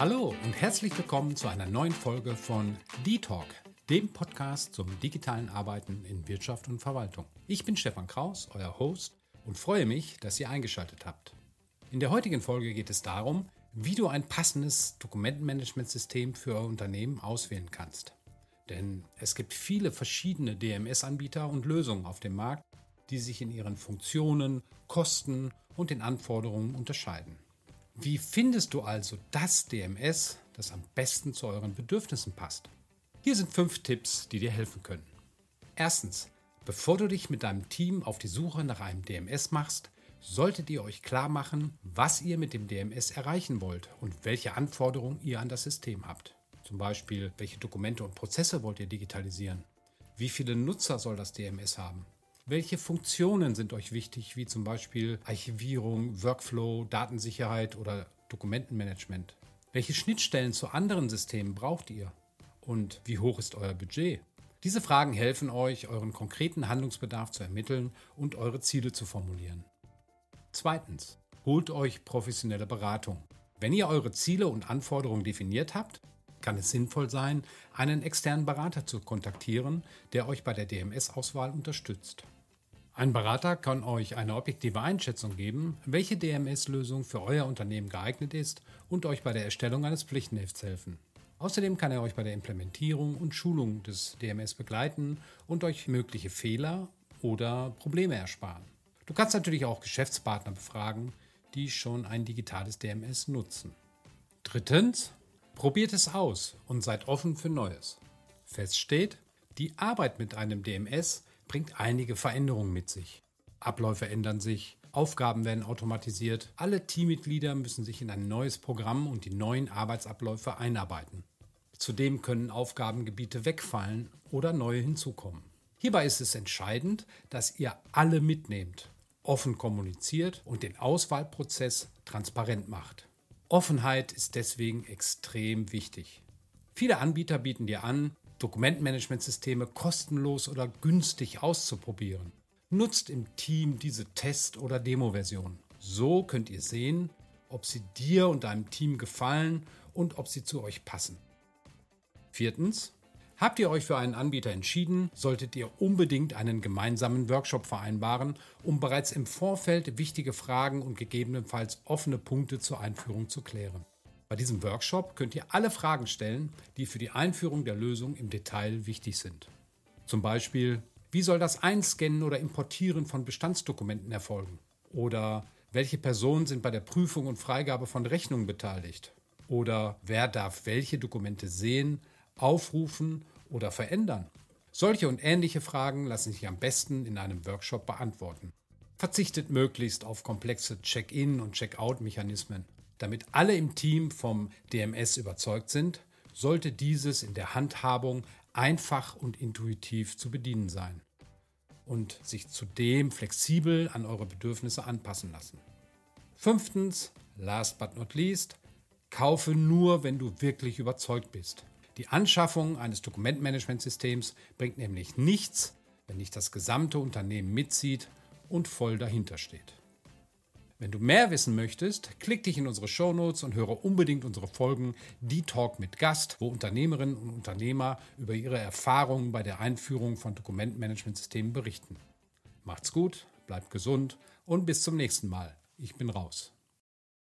Hallo und herzlich willkommen zu einer neuen Folge von D-Talk, dem Podcast zum digitalen Arbeiten in Wirtschaft und Verwaltung. Ich bin Stefan Kraus, euer Host, und freue mich, dass ihr eingeschaltet habt. In der heutigen Folge geht es darum, wie du ein passendes Dokumentenmanagementsystem für euer Unternehmen auswählen kannst. Denn es gibt viele verschiedene DMS-Anbieter und Lösungen auf dem Markt, die sich in ihren Funktionen, Kosten und den Anforderungen unterscheiden. Wie findest du also das DMS, das am besten zu euren Bedürfnissen passt? Hier sind fünf Tipps, die dir helfen können. Erstens, bevor du dich mit deinem Team auf die Suche nach einem DMS machst, solltet ihr euch klar machen, was ihr mit dem DMS erreichen wollt und welche Anforderungen ihr an das System habt. Zum Beispiel, welche Dokumente und Prozesse wollt ihr digitalisieren? Wie viele Nutzer soll das DMS haben? Welche Funktionen sind euch wichtig, wie zum Beispiel Archivierung, Workflow, Datensicherheit oder Dokumentenmanagement? Welche Schnittstellen zu anderen Systemen braucht ihr? Und wie hoch ist euer Budget? Diese Fragen helfen euch, euren konkreten Handlungsbedarf zu ermitteln und eure Ziele zu formulieren. Zweitens, holt euch professionelle Beratung. Wenn ihr eure Ziele und Anforderungen definiert habt, kann es sinnvoll sein, einen externen Berater zu kontaktieren, der euch bei der DMS-Auswahl unterstützt. Ein Berater kann euch eine objektive Einschätzung geben, welche DMS-Lösung für euer Unternehmen geeignet ist und euch bei der Erstellung eines Pflichtenhefts helfen. Außerdem kann er euch bei der Implementierung und Schulung des DMS begleiten und euch mögliche Fehler oder Probleme ersparen. Du kannst natürlich auch Geschäftspartner befragen, die schon ein digitales DMS nutzen. Drittens, probiert es aus und seid offen für Neues. Fest steht, die Arbeit mit einem DMS bringt einige Veränderungen mit sich. Abläufe ändern sich, Aufgaben werden automatisiert, alle Teammitglieder müssen sich in ein neues Programm und die neuen Arbeitsabläufe einarbeiten. Zudem können Aufgabengebiete wegfallen oder neue hinzukommen. Hierbei ist es entscheidend, dass ihr alle mitnehmt, offen kommuniziert und den Auswahlprozess transparent macht. Offenheit ist deswegen extrem wichtig. Viele Anbieter bieten dir an, Dokumentmanagementsysteme kostenlos oder günstig auszuprobieren. Nutzt im Team diese Test- oder Demo-Version. So könnt ihr sehen, ob sie dir und deinem Team gefallen und ob sie zu euch passen. Viertens. Habt ihr euch für einen Anbieter entschieden, solltet ihr unbedingt einen gemeinsamen Workshop vereinbaren, um bereits im Vorfeld wichtige Fragen und gegebenenfalls offene Punkte zur Einführung zu klären. Bei diesem Workshop könnt ihr alle Fragen stellen, die für die Einführung der Lösung im Detail wichtig sind. Zum Beispiel, wie soll das Einscannen oder Importieren von Bestandsdokumenten erfolgen? Oder welche Personen sind bei der Prüfung und Freigabe von Rechnungen beteiligt? Oder wer darf welche Dokumente sehen, aufrufen oder verändern? Solche und ähnliche Fragen lassen sich am besten in einem Workshop beantworten. Verzichtet möglichst auf komplexe Check-in- und Check-out-Mechanismen. Damit alle im Team vom DMS überzeugt sind, sollte dieses in der Handhabung einfach und intuitiv zu bedienen sein und sich zudem flexibel an eure Bedürfnisse anpassen lassen. Fünftens, last but not least, kaufe nur, wenn du wirklich überzeugt bist. Die Anschaffung eines Dokumentmanagementsystems bringt nämlich nichts, wenn nicht das gesamte Unternehmen mitzieht und voll dahinter steht. Wenn du mehr wissen möchtest, klick dich in unsere Shownotes und höre unbedingt unsere Folgen Die Talk mit Gast, wo Unternehmerinnen und Unternehmer über ihre Erfahrungen bei der Einführung von Dokumentmanagementsystemen berichten. Macht's gut, bleibt gesund und bis zum nächsten Mal. Ich bin raus.